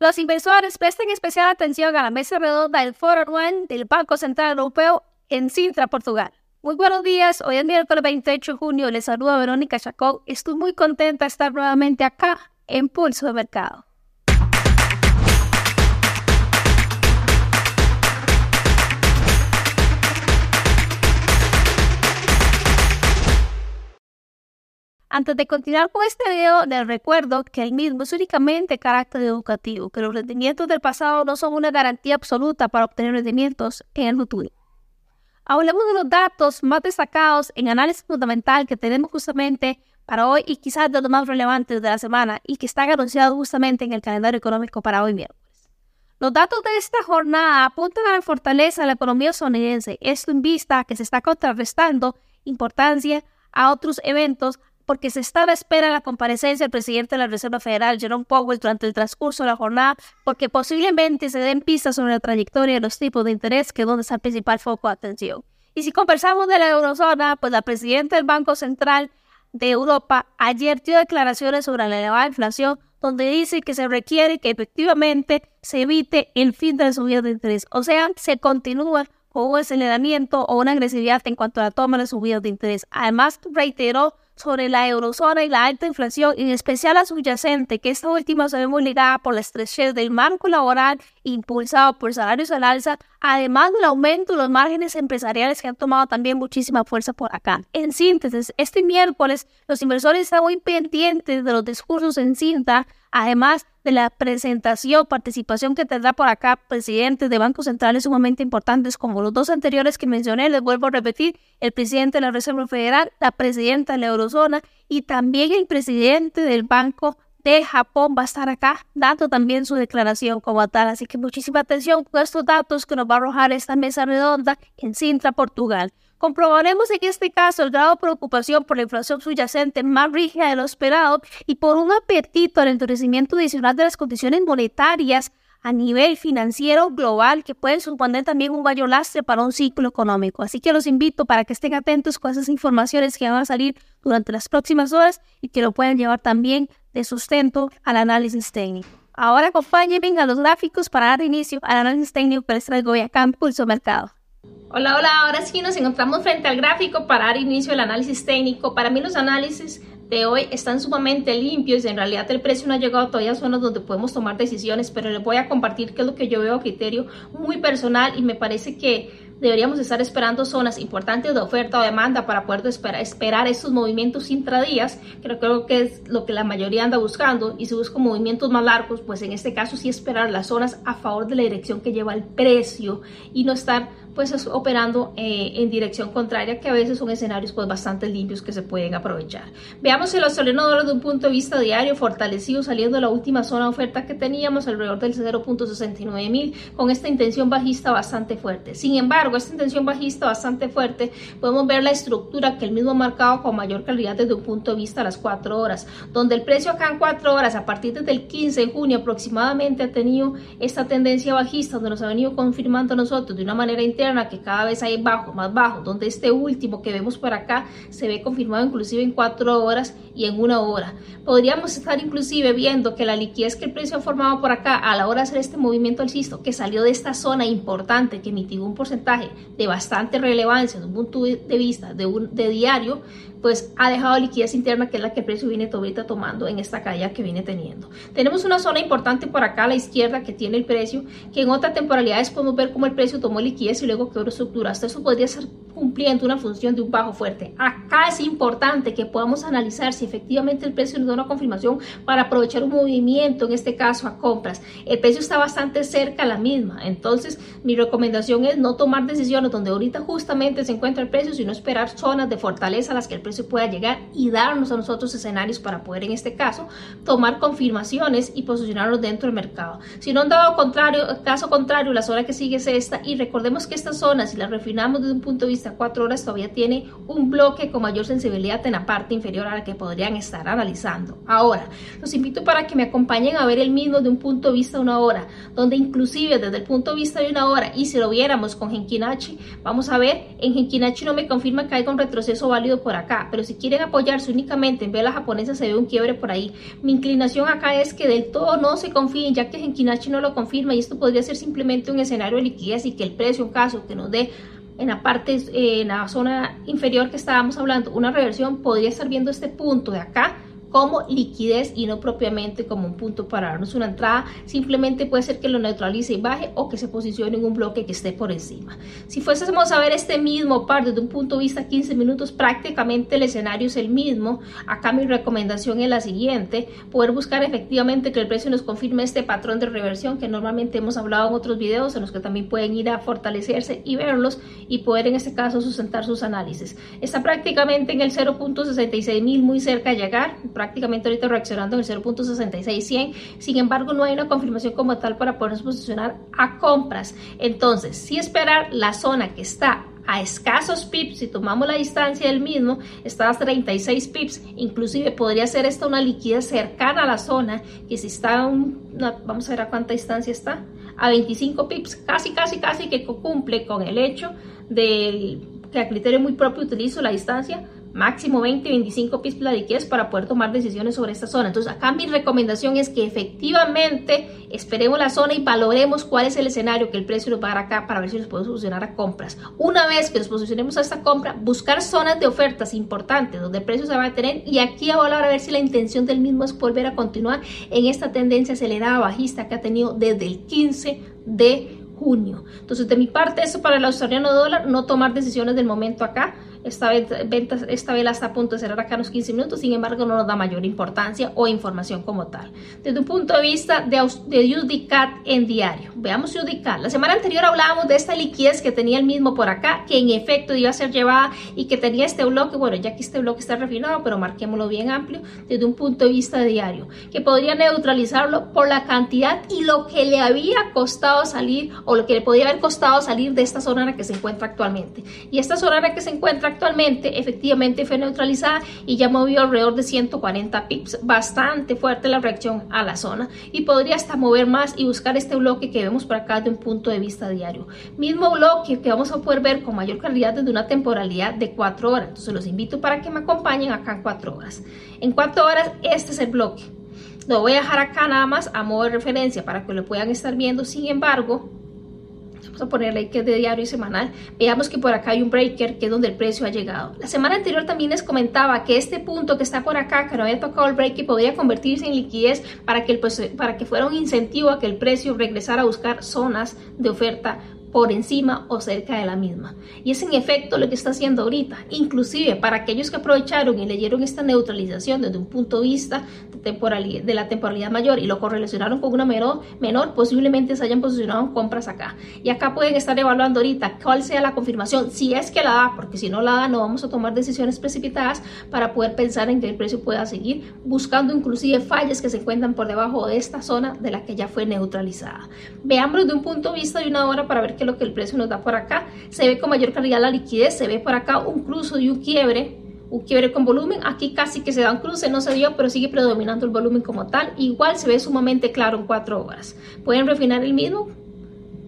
Los inversores presten especial atención a la mesa redonda del Foro Anual del Banco Central Europeo en Sintra, Portugal. Muy buenos días, hoy es miércoles 28 de junio, les saluda Verónica Chacón. Estoy muy contenta de estar nuevamente acá en Pulso de Mercado. Antes de continuar con este video, les recuerdo que el mismo es únicamente carácter educativo, que los rendimientos del pasado no son una garantía absoluta para obtener rendimientos en el futuro. Hablemos de los datos más destacados en análisis fundamental que tenemos justamente para hoy y quizás de los más relevantes de la semana y que están anunciados justamente en el calendario económico para hoy miércoles. Los datos de esta jornada apuntan a la fortaleza de la economía estadounidense, esto en vista que se está contrarrestando importancia a otros eventos porque se está a la espera de la comparecencia del presidente de la Reserva Federal, Jerome Powell, durante el transcurso de la jornada, porque posiblemente se den pistas sobre la trayectoria de los tipos de interés, que es donde está el principal foco de atención. Y si conversamos de la eurozona, pues la presidenta del Banco Central de Europa ayer dio declaraciones sobre la elevada inflación, donde dice que se requiere que efectivamente se evite el fin de la subida de interés. O sea, se continúa con un aceleramiento o una agresividad en cuanto a la toma de subidas de interés. Además, reiteró sobre la eurozona y la alta inflación, en especial la subyacente, que esta última se ve muy ligada por la estrechez del marco laboral impulsado por salarios al alza, además del aumento de los márgenes empresariales que han tomado también muchísima fuerza por acá. En síntesis, este miércoles los inversores están muy pendientes de los discursos en cinta, además de la presentación, participación que tendrá por acá presidentes de bancos centrales sumamente importantes como los dos anteriores que mencioné, les vuelvo a repetir, el presidente de la Reserva Federal, la presidenta de la Eurozona y también el presidente del Banco de Japón va a estar acá dando también su declaración como tal. Así que muchísima atención con estos datos que nos va a arrojar esta mesa redonda en Sintra, Portugal. Comprobaremos en este caso el grado de preocupación por la inflación subyacente más rígida de lo esperado y por un apetito al endurecimiento adicional de las condiciones monetarias a nivel financiero global que pueden suponer también un mayor lastre para un ciclo económico. Así que los invito para que estén atentos con esas informaciones que van a salir durante las próximas horas y que lo puedan llevar también de sustento al análisis técnico. Ahora acompáñenme a los gráficos para dar inicio al análisis técnico que les traigo hoy acá en Pulso Mercado. Hola, hola, ahora sí nos encontramos frente al gráfico para dar inicio al análisis técnico. Para mí los análisis de hoy están sumamente limpios. En realidad el precio no ha llegado todavía a zonas donde podemos tomar decisiones, pero les voy a compartir qué es lo que yo veo a criterio muy personal y me parece que deberíamos estar esperando zonas importantes de oferta o demanda para poder esperar, esperar estos movimientos intradías, que creo que es lo que la mayoría anda buscando, y si busco movimientos más largos, pues en este caso sí esperar las zonas a favor de la dirección que lleva el precio y no estar pues operando eh, en dirección contraria, que a veces son escenarios pues bastante limpios que se pueden aprovechar. Veamos el australiano dólar de un punto de vista diario, fortalecido saliendo de la última zona de oferta que teníamos, alrededor del 0.69 mil, con esta intención bajista bastante fuerte. Sin embargo, esta intención bajista bastante fuerte, podemos ver la estructura que el mismo ha marcado con mayor calidad desde un punto de vista a las 4 horas, donde el precio acá en 4 horas, a partir desde el 15 de junio aproximadamente, ha tenido esta tendencia bajista, donde nos ha venido confirmando nosotros de una manera interna que cada vez hay bajo, más bajo, donde este último que vemos por acá se ve confirmado inclusive en cuatro horas y en una hora. Podríamos estar inclusive viendo que la liquidez que el precio ha formado por acá a la hora de hacer este movimiento alcista, que salió de esta zona importante, que mitigó un porcentaje de bastante relevancia desde un punto de vista de, un, de diario, pues ha dejado liquidez interna que es la que el precio viene ahorita tomando en esta caída que viene teniendo. Tenemos una zona importante por acá a la izquierda que tiene el precio, que en otras temporalidades podemos ver cómo el precio tomó liquidez y luego quedó estructura. Hasta eso podría ser cumpliendo una función de un bajo fuerte. Acá es importante que podamos analizar si efectivamente el precio nos da una confirmación para aprovechar un movimiento, en este caso a compras. El precio está bastante cerca a la misma, entonces mi recomendación es no tomar decisiones donde ahorita justamente se encuentra el precio, sino esperar zonas de fortaleza a las que el precio pueda llegar y darnos a nosotros escenarios para poder en este caso tomar confirmaciones y posicionarnos dentro del mercado. Si no han dado contrario, caso contrario, la zona que sigue es esta y recordemos que esta zona, si la refinamos desde un punto de vista cuatro horas todavía tiene un bloque con mayor sensibilidad en la parte inferior a la que podrían estar analizando. Ahora, los invito para que me acompañen a ver el mismo de un punto de vista de una hora, donde inclusive desde el punto de vista de una hora, y si lo viéramos con Genkinachi, vamos a ver, en Genkinachi no me confirma que hay un retroceso válido por acá pero si quieren apoyarse únicamente en vela japonesa se ve un quiebre por ahí. Mi inclinación acá es que del todo no se confíen, ya que Genkinachi no lo confirma y esto podría ser simplemente un escenario de liquidez y que el precio, en caso que nos dé en la parte, eh, en la zona inferior que estábamos hablando, una reversión, podría estar viendo este punto de acá como liquidez y no propiamente como un punto para darnos una entrada. Simplemente puede ser que lo neutralice y baje o que se posicione en un bloque que esté por encima. Si fuésemos a ver este mismo par desde un punto de vista 15 minutos, prácticamente el escenario es el mismo. Acá mi recomendación es la siguiente, poder buscar efectivamente que el precio nos confirme este patrón de reversión que normalmente hemos hablado en otros videos en los que también pueden ir a fortalecerse y verlos y poder en este caso sustentar sus análisis. Está prácticamente en el 0.66 mil muy cerca de llegar prácticamente ahorita reaccionando en el 0.66100. Sin embargo, no hay una confirmación como tal para podernos posicionar a compras. Entonces, si esperar la zona que está a escasos pips, si tomamos la distancia del mismo, está a 36 pips, inclusive podría ser esta una liquidez cercana a la zona, que si está, un, vamos a ver a cuánta distancia está, a 25 pips, casi, casi, casi que cumple con el hecho del que a criterio muy propio utilizo la distancia, máximo 20, 25 pips la liquidez para poder tomar decisiones sobre esta zona. Entonces acá mi recomendación es que efectivamente esperemos la zona y valoremos cuál es el escenario que el precio nos va a dar acá para ver si nos podemos solucionar a compras. Una vez que nos posicionemos a esta compra, buscar zonas de ofertas importantes donde el precio se va a tener y aquí ahora a ver si la intención del mismo es volver a continuar en esta tendencia acelerada bajista que ha tenido desde el 15 de junio. Entonces de mi parte eso para el australiano dólar, no tomar decisiones del momento acá esta, venta, esta vela está a punto de cerrar acá en los 15 minutos, sin embargo no nos da mayor importancia o información como tal. Desde un punto de vista de, de UDCAT en diario, veamos UDCAT. La semana anterior hablábamos de esta liquidez que tenía el mismo por acá, que en efecto iba a ser llevada y que tenía este bloque, bueno, ya que este bloque está refinado, pero marquémoslo bien amplio, desde un punto de vista diario, que podría neutralizarlo por la cantidad y lo que le había costado salir o lo que le podía haber costado salir de esta zona en la que se encuentra actualmente. Y esta zona en la que se encuentra actualmente efectivamente fue neutralizada y ya movió alrededor de 140 pips, bastante fuerte la reacción a la zona y podría hasta mover más y buscar este bloque que vemos por acá de un punto de vista diario. Mismo bloque que vamos a poder ver con mayor calidad desde una temporalidad de 4 horas. Entonces los invito para que me acompañen acá en 4 horas. En 4 horas este es el bloque. Lo voy a dejar acá nada más a modo de referencia para que lo puedan estar viendo. Sin embargo, vamos a ponerle que es de diario y semanal, veamos que por acá hay un breaker que es donde el precio ha llegado. La semana anterior también les comentaba que este punto que está por acá, que no había tocado el breaker, podría convertirse en liquidez para que, el, para que fuera un incentivo a que el precio regresara a buscar zonas de oferta por encima o cerca de la misma. Y es en efecto lo que está haciendo ahorita. Inclusive para aquellos que aprovecharon y leyeron esta neutralización desde un punto de vista de, temporalidad, de la temporalidad mayor y lo correlacionaron con una menor, menor, posiblemente se hayan posicionado compras acá. Y acá pueden estar evaluando ahorita cuál sea la confirmación, si es que la da, porque si no la da no vamos a tomar decisiones precipitadas para poder pensar en que el precio pueda seguir buscando inclusive fallas que se encuentran por debajo de esta zona de la que ya fue neutralizada. Veámoslo de un punto de vista de una hora para ver que lo que el precio nos da por acá. Se ve con mayor calidad la liquidez, se ve por acá un cruce y un quiebre, un quiebre con volumen. Aquí casi que se da un cruce, no se dio, pero sigue predominando el volumen como tal. Igual se ve sumamente claro en cuatro horas. Pueden refinar el mismo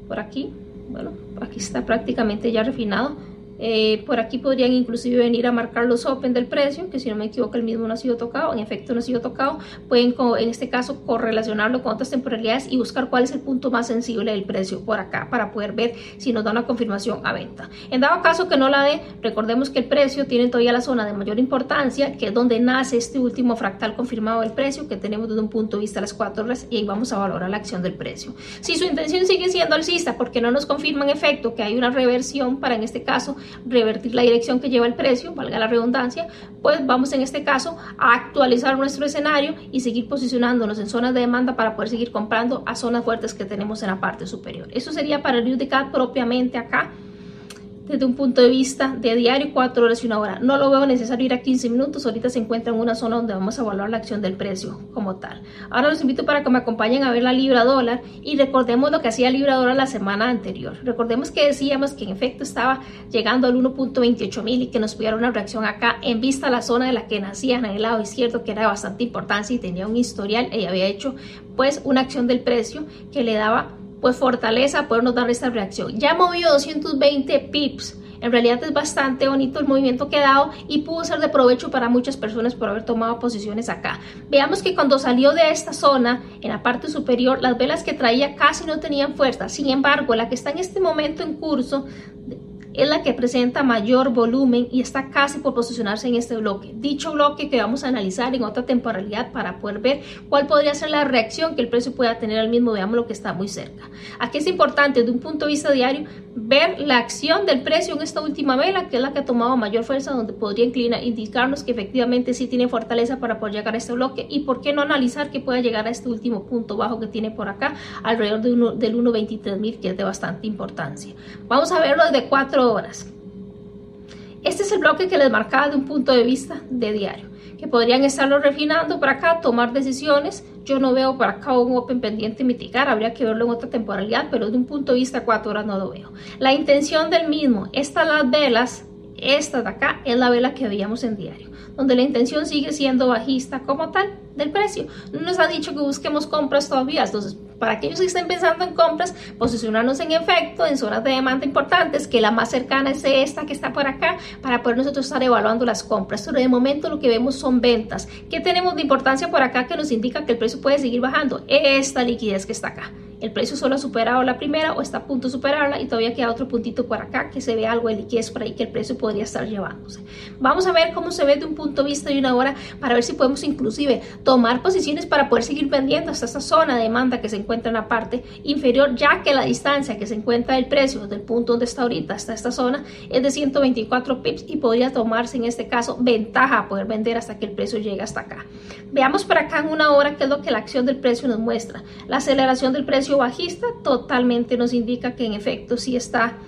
por aquí. Bueno, aquí está prácticamente ya refinado eh, por aquí podrían inclusive venir a marcar los open del precio, que si no me equivoco el mismo no ha sido tocado, en efecto no ha sido tocado. Pueden en este caso correlacionarlo con otras temporalidades y buscar cuál es el punto más sensible del precio por acá para poder ver si nos da una confirmación a venta. En dado caso que no la dé, recordemos que el precio tiene todavía la zona de mayor importancia, que es donde nace este último fractal confirmado del precio que tenemos desde un punto de vista a las 4 horas y ahí vamos a valorar la acción del precio. Si su intención sigue siendo alcista porque no nos confirma en efecto que hay una reversión para en este caso revertir la dirección que lleva el precio, valga la redundancia, pues vamos en este caso a actualizar nuestro escenario y seguir posicionándonos en zonas de demanda para poder seguir comprando a zonas fuertes que tenemos en la parte superior. Eso sería para el propiamente acá desde un punto de vista de diario, 4 horas y una hora. No lo veo necesario ir a 15 minutos, ahorita se encuentra en una zona donde vamos a evaluar la acción del precio como tal. Ahora los invito para que me acompañen a ver la libra dólar y recordemos lo que hacía libra dólar la semana anterior. Recordemos que decíamos que en efecto estaba llegando al 1.28 mil y que nos pudiera una reacción acá en vista a la zona de la que nacía en el lado izquierdo que era de bastante importancia y tenía un historial y había hecho pues una acción del precio que le daba pues fortaleza podernos dar esta reacción. Ya movió 220 pips En realidad es bastante bonito el movimiento que ha dado y pudo ser de provecho para muchas personas por haber tomado posiciones acá. Veamos que cuando salió de esta zona, en la parte superior, las velas que traía casi no tenían fuerza. Sin embargo, la que está en este momento en curso es la que presenta mayor volumen y está casi por posicionarse en este bloque. Dicho bloque que vamos a analizar en otra temporalidad para poder ver cuál podría ser la reacción que el precio pueda tener al mismo, veamos lo que está muy cerca. Aquí es importante desde un punto de vista diario ver la acción del precio en esta última vela, que es la que ha tomado mayor fuerza, donde podría inclinar, indicarnos que efectivamente sí tiene fortaleza para poder llegar a este bloque y por qué no analizar que pueda llegar a este último punto bajo que tiene por acá, alrededor de uno, del 1.23.000, que es de bastante importancia. Vamos a verlo desde 4 horas. Este es el bloque que les marcaba de un punto de vista de diario, que podrían estarlo refinando para acá, tomar decisiones. Yo no veo para acá un Open pendiente mitigar, habría que verlo en otra temporalidad, pero de un punto de vista 4 horas no lo veo. La intención del mismo, estas las velas, esta de acá es la vela que veíamos en diario, donde la intención sigue siendo bajista como tal del precio. No nos ha dicho que busquemos compras todavía, entonces para aquellos que estén pensando en compras, posicionarnos en efecto en zonas de demanda importantes, que la más cercana es esta que está por acá, para poder nosotros estar evaluando las compras. Pero de momento lo que vemos son ventas. ¿Qué tenemos de importancia por acá que nos indica que el precio puede seguir bajando? Esta liquidez que está acá el precio solo ha superado la primera o está a punto de superarla y todavía queda otro puntito por acá que se ve algo de liquidez por ahí que el precio podría estar llevándose. Vamos a ver cómo se ve de un punto de vista de una hora para ver si podemos inclusive tomar posiciones para poder seguir vendiendo hasta esta zona de demanda que se encuentra en la parte inferior ya que la distancia que se encuentra del precio del punto donde está ahorita hasta esta zona es de 124 pips y podría tomarse en este caso ventaja a poder vender hasta que el precio llegue hasta acá. Veamos por acá en una hora qué es lo que la acción del precio nos muestra. La aceleración del precio bajista totalmente nos indica que en efecto sí está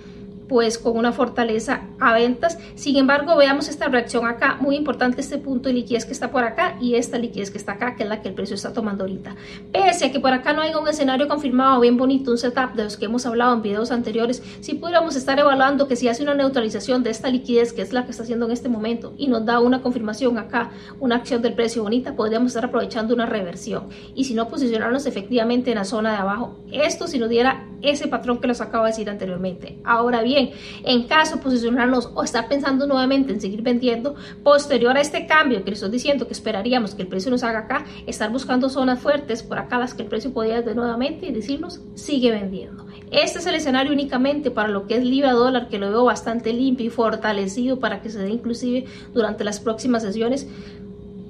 pues con una fortaleza a ventas. Sin embargo, veamos esta reacción acá, muy importante este punto de liquidez que está por acá y esta liquidez que está acá, que es la que el precio está tomando ahorita. Pese a que por acá no hay un escenario confirmado bien bonito, un setup de los que hemos hablado en videos anteriores, si pudiéramos estar evaluando que si hace una neutralización de esta liquidez, que es la que está haciendo en este momento, y nos da una confirmación acá, una acción del precio bonita, podríamos estar aprovechando una reversión. Y si no, posicionarnos efectivamente en la zona de abajo. Esto si nos diera ese patrón que les acabo de decir anteriormente. Ahora bien, en caso de posicionarnos o estar pensando nuevamente en seguir vendiendo, posterior a este cambio que les estoy diciendo que esperaríamos que el precio nos haga acá, estar buscando zonas fuertes por acá las que el precio podría de nuevamente y decirnos sigue vendiendo. Este es el escenario únicamente para lo que es libra dólar, que lo veo bastante limpio y fortalecido para que se dé inclusive durante las próximas sesiones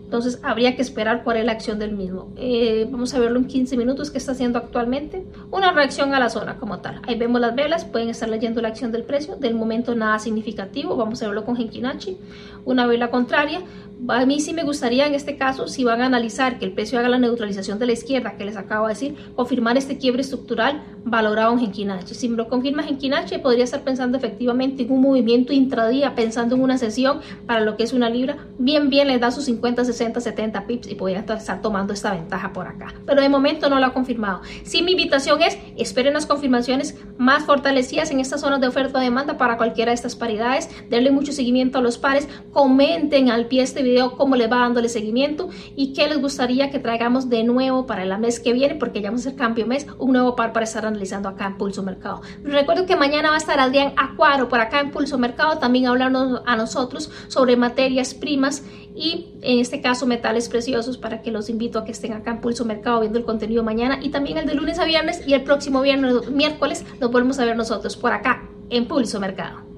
entonces habría que esperar cuál es la acción del mismo. Eh, vamos a verlo en 15 minutos que está haciendo actualmente. Una reacción a la zona como tal. Ahí vemos las velas, pueden estar leyendo la acción del precio. Del momento nada significativo, vamos a verlo con Genkinachi. Una vela contraria, a mí sí me gustaría en este caso, si van a analizar que el precio haga la neutralización de la izquierda, que les acabo de decir, confirmar este quiebre estructural valorado en Genkinachi. Si me lo confirma Genkinachi, podría estar pensando efectivamente en un movimiento intradía, pensando en una sesión para lo que es una libra, bien, bien les da sus 50, 60, 70 pips y podría estar tomando esta ventaja por acá. Pero de momento no lo ha confirmado. Sí, mi invitación es, esperen las confirmaciones más fortalecidas en estas zonas de oferta-demanda para cualquiera de estas paridades, denle mucho seguimiento a los pares, comenten al pie este video cómo le va dándole seguimiento y qué les gustaría que traigamos de nuevo para el mes que viene, porque ya vamos a hacer cambio mes, un nuevo par para estar analizando acá en Pulso Mercado. Recuerdo que mañana va a estar Adrián Acuaro por acá en Pulso Mercado, también hablando a nosotros sobre materias primas y en este caso metales preciosos para que los invito a que estén acá en Pulso Mercado viendo el contenido mañana y también el de lunes a viernes y el próximo viernes, miércoles nos volvemos a ver nosotros por acá en Pulso Mercado.